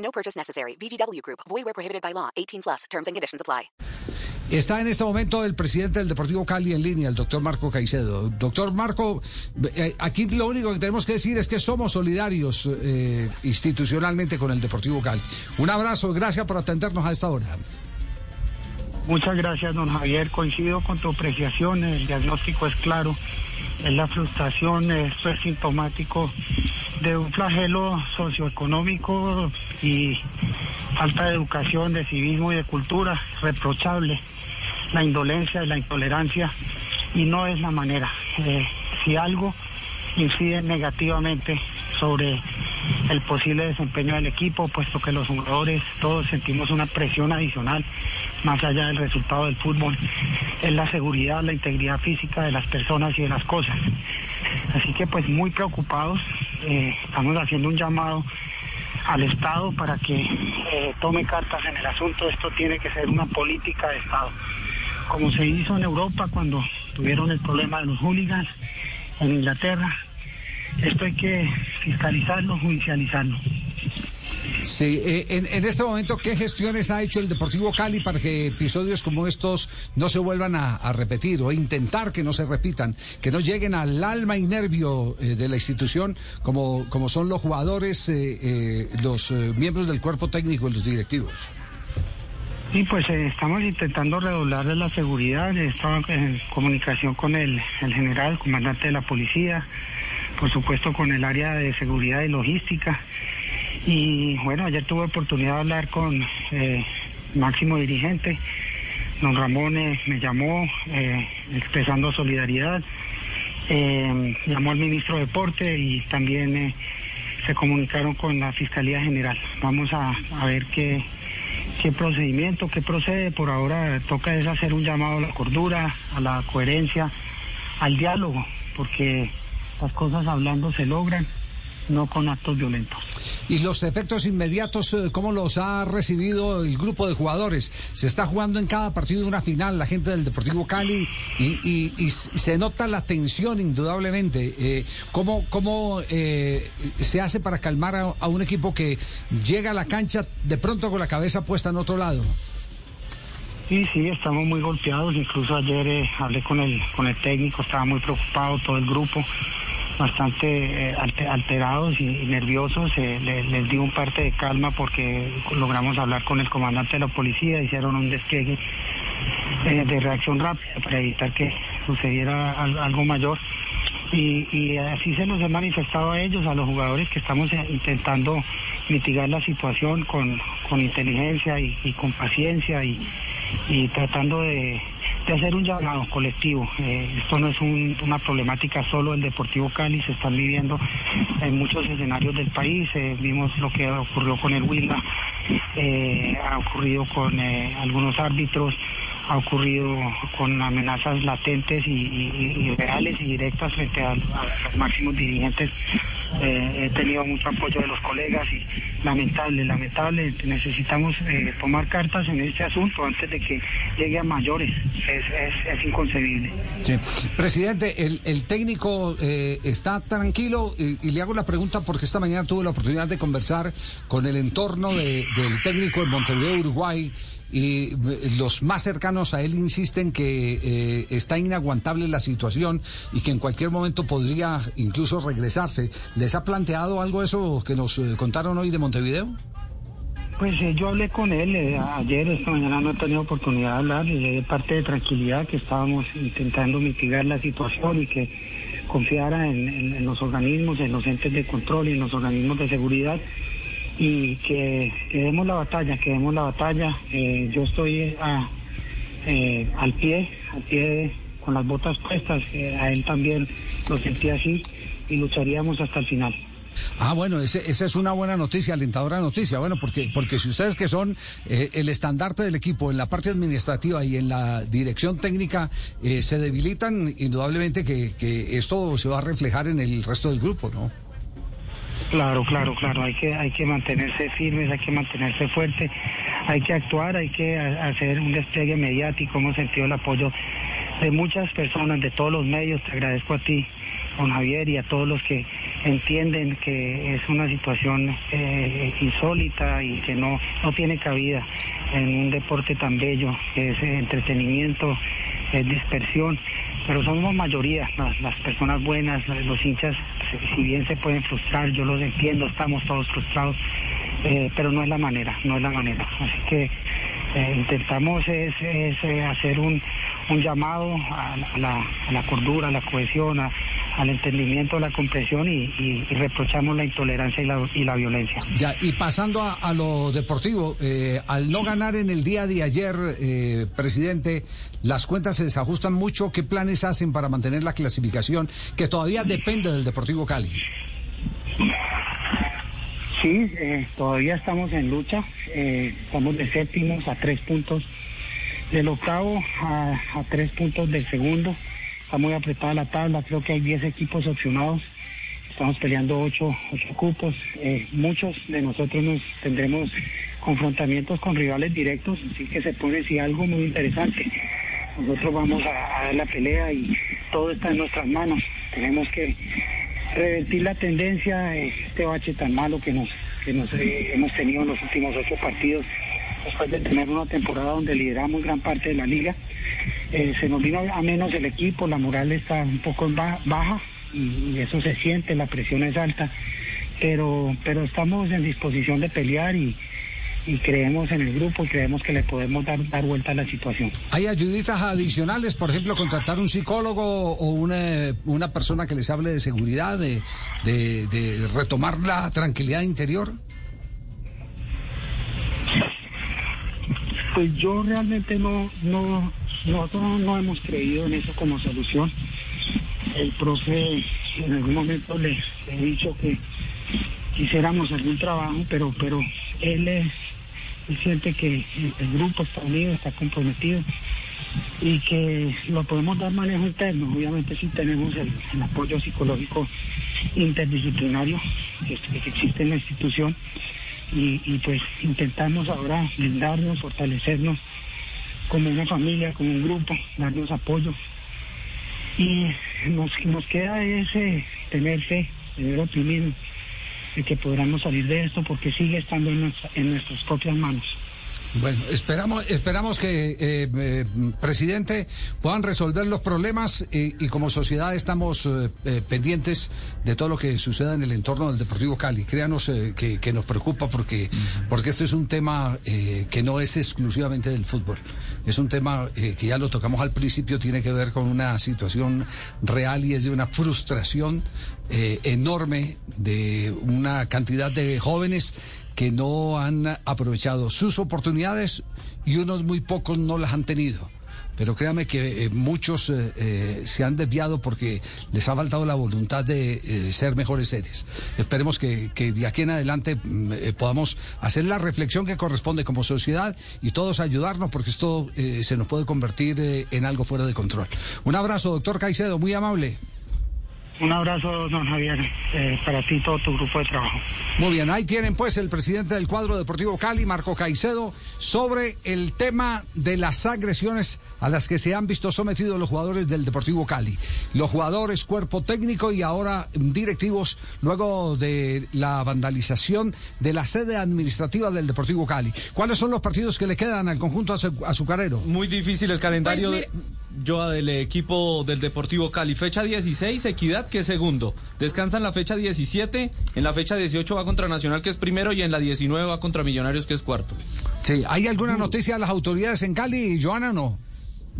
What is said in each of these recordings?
No purchase necessary. VGW Group. Void where prohibited by law. 18 plus. Terms and conditions apply. Está en este momento el presidente del Deportivo Cali en línea, el doctor Marco Caicedo. Doctor Marco, eh, aquí lo único que tenemos que decir es que somos solidarios eh, institucionalmente con el Deportivo Cali. Un abrazo, gracias por atendernos a esta hora. Muchas gracias, don Javier. Coincido con tu apreciación. El diagnóstico es claro. Es la frustración. Esto es sintomático de un flagelo socioeconómico y falta de educación, de civismo y de cultura. Reprochable. La indolencia y la intolerancia. Y no es la manera. Eh, si algo incide negativamente sobre el posible desempeño del equipo, puesto que los jugadores todos sentimos una presión adicional más allá del resultado del fútbol, es la seguridad, la integridad física de las personas y de las cosas. Así que pues muy preocupados, eh, estamos haciendo un llamado al Estado para que eh, tome cartas en el asunto. Esto tiene que ser una política de Estado, como se hizo en Europa cuando tuvieron el problema de los hooligans en Inglaterra. Esto hay que fiscalizarlo, judicializarlo. Sí, eh, en, en, este momento, ¿qué gestiones ha hecho el Deportivo Cali para que episodios como estos no se vuelvan a, repetir o intentar que no se repitan, que no lleguen al alma y nervio eh, de la institución como, como son los jugadores, eh, los miembros del cuerpo técnico y los directivos? Sí, pues estamos intentando redoblar la seguridad, estamos en comunicación con el, el general, el comandante de la policía, por supuesto con el área de seguridad y logística. Y bueno, ayer tuve oportunidad de hablar con eh, máximo dirigente. Don Ramón eh, me llamó eh, expresando solidaridad. llamó al ministro de Deporte y también se comunicaron con la Fiscalía General. Vamos a, a ver qué, qué procedimiento, qué procede. Por ahora toca es hacer un llamado a la cordura, a la coherencia, al diálogo, porque las cosas hablando se logran, no con actos violentos. ¿Y los efectos inmediatos, cómo los ha recibido el grupo de jugadores? Se está jugando en cada partido una final la gente del Deportivo Cali y, se nota la tensión indudablemente. Eh, ¿Cómo, cómo eh, se hace para calmar a, un equipo que llega a la cancha de pronto con la cabeza puesta en otro lado? Sí, sí, estamos muy golpeados. Incluso ayer eh, hablé con el, con el técnico, estaba muy preocupado todo el grupo bastante eh, alterados y, nerviosos. Eh, les, di un parte de calma porque logramos hablar con el comandante de la policía, hicieron un despliegue eh, de reacción rápida para evitar que sucediera al, algo mayor. Y, así se nos he manifestado a ellos, a los jugadores que estamos intentando mitigar la situación con, inteligencia y, con paciencia y tratando de, de, hacer un llamado colectivo. Eh, esto no es un, una problemática solo del Deportivo Cali, se están viviendo en muchos escenarios del país. Eh, vimos lo que ocurrió con el Huila, eh, ha ocurrido con algunos árbitros ha ocurrido con amenazas latentes y, reales y directas frente a los máximos dirigentes. Eh, he tenido mucho apoyo de los colegas y lamentable, lamentable, necesitamos eh, tomar cartas en este asunto antes de que llegue a mayores, es, es, es inconcebible. Sí. Presidente, el, el técnico eh, está tranquilo y, y, le hago la pregunta porque esta mañana tuve la oportunidad de conversar con el entorno de, del técnico en Montevideo, Uruguay, y los más cercanos a él insisten que eh, está inaguantable la situación y que en cualquier momento podría incluso regresarse. ¿Les ha planteado algo eso que nos eh, contaron hoy de Montevideo? Pues eh, yo hablé con él eh, ayer, esta mañana no he tenido oportunidad de hablar, y de parte de tranquilidad que estábamos intentando mitigar la situación y que confiara en, en, en los organismos, en los entes de control y en los organismos de seguridad y que, que demos la batalla, que demos la batalla. Eh, yo estoy a, eh, al pie, al pie con las botas puestas, eh, a él también lo sentí así y lucharíamos hasta el final. Ah, bueno, ese- esa es una buena noticia, alentadora noticia. Bueno, porque, porque si ustedes que son eh, el estandarte del equipo en la parte administrativa y en la dirección técnica eh, se debilitan, indudablemente que, que esto se va a reflejar en el resto del grupo, ¿no? Claro, claro, claro. Hay que, hay que mantenerse firmes, hay que mantenerse fuerte, hay que actuar, hay que ha- hacer un despliegue mediático. Hemos sentido el apoyo de muchas personas, de todos los medios. Te agradezco a ti, don Javier, y a todos los que entienden que es una situación eh, insólita y que no, no tiene cabida en un deporte tan bello, que es entretenimiento, es dispersión. Pero somos mayoría, las, las personas buenas, los hinchas, si- bien se pueden frustrar, yo los entiendo, estamos todos frustrados, eh, pero no es la manera, no es la manera. Así que eh, intentamos es, eh, hacer un, un llamado a, la- a la, a la cordura, a la cohesión, a- al entendimiento, a la comprensión y, y- y reprochamos la intolerancia y la, y la violencia. Ya, y pasando a, a lo deportivo, eh, al no ganar en el día de ayer, eh, presidente, las cuentas se desajustan mucho. ¿Qué planes hacen para mantener la clasificación que todavía depende del Deportivo Cali? Sí, eh, todavía estamos en lucha, eh, estamos de séptimos a tres puntos del octavo, a, a tres puntos del segundo, está muy apretada la tabla, creo que hay 10 equipos opcionados, estamos peleando ocho, ocho cupos, eh, muchos de nosotros nos tendremos confrontamientos con rivales directos, así que se pone sí algo muy interesante. Nosotros vamos a, dar la pelea y todo está en nuestras manos, tenemos que revertir la tendencia, este bache tan malo que nos, que nos eh, hemos tenido en los últimos ocho partidos, después de tener una temporada donde lideramos gran parte de la liga. Eh, se nos vino a menos el equipo, la moral está un poco baja y, y eso se siente, la presión es alta, pero, pero estamos en disposición de pelear y, y creemos en el grupo y creemos que le podemos dar, dar vuelta a la situación. ¿Hay ayuditas adicionales, por ejemplo, contratar un psicólogo o una, una persona que les hable de seguridad, de- de retomar la tranquilidad interior? Pues yo realmente no, no, nosotros no hemos creído en eso como solución. El profe en algún momento le he dicho que quisiéramos algún trabajo, pero, pero él, siente que el, grupo está unido, está comprometido y que lo podemos dar manejo interno. Obviamente sí tenemos el, apoyo psicológico interdisciplinario que existe en la institución y, pues intentamos ahora blindarnos, fortalecernos como una familia, como un grupo, darnos apoyo. Y nos, nos queda ese tener fe, tener optimismo de que podamos salir de esto porque sigue estando en, nuestra- en nuestras propias manos. Bueno, esperamos, esperamos que, eh, eh, presidente, puedan resolver los problemas eh, y como sociedad estamos eh, eh, pendientes de todo lo que suceda en el entorno del Deportivo Cali. Créanos eh, que, que nos preocupa porque, porque este es un tema que no es exclusivamente del fútbol. Es un tema que ya lo tocamos al principio, tiene que ver con una situación real y es de una frustración enorme de una cantidad de jóvenes que no han aprovechado sus oportunidades y unos muy pocos no las han tenido. Pero créame que eh, muchos eh, eh, se han desviado porque les ha faltado la voluntad de ser mejores seres. Esperemos que, que de aquí en adelante mm, podamos hacer la reflexión que corresponde como sociedad y todos ayudarnos porque esto se nos puede convertir en algo fuera de control. Un abrazo, doctor Caicedo, muy amable. Un abrazo, don Javier, eh, para ti y todo tu grupo de trabajo. Muy bien, ahí tienen pues el presidente del cuadro deportivo Cali, Marco Caicedo, sobre el tema de las agresiones a las que se han visto sometidos los jugadores del Deportivo Cali. Los jugadores, cuerpo técnico y ahora directivos luego de la vandalización de la sede administrativa del Deportivo Cali. ¿Cuáles son los partidos que le quedan al conjunto azu- azucarero? Muy difícil el calendario Pues de, Joa, del equipo del Deportivo Cali. Fecha 16, Equidad, que es segundo. Descansa en la fecha 17, en la fecha 18 va contra Nacional, que es primero, y en la 19 va contra Millonarios, que es cuarto. Sí, ¿hay alguna noticia de las autoridades en Cali, Joana, o no?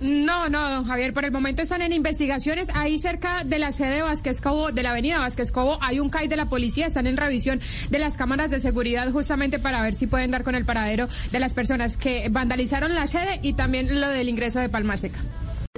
No, no, don Javier, por el momento están en investigaciones. Ahí cerca de la sede Vázquez Cobo, de la avenida Vázquez Cobo, hay un CAI de la policía. Están en revisión de las cámaras de seguridad justamente para ver si pueden dar con el paradero de las personas que vandalizaron la sede y también lo del ingreso de Palma Seca.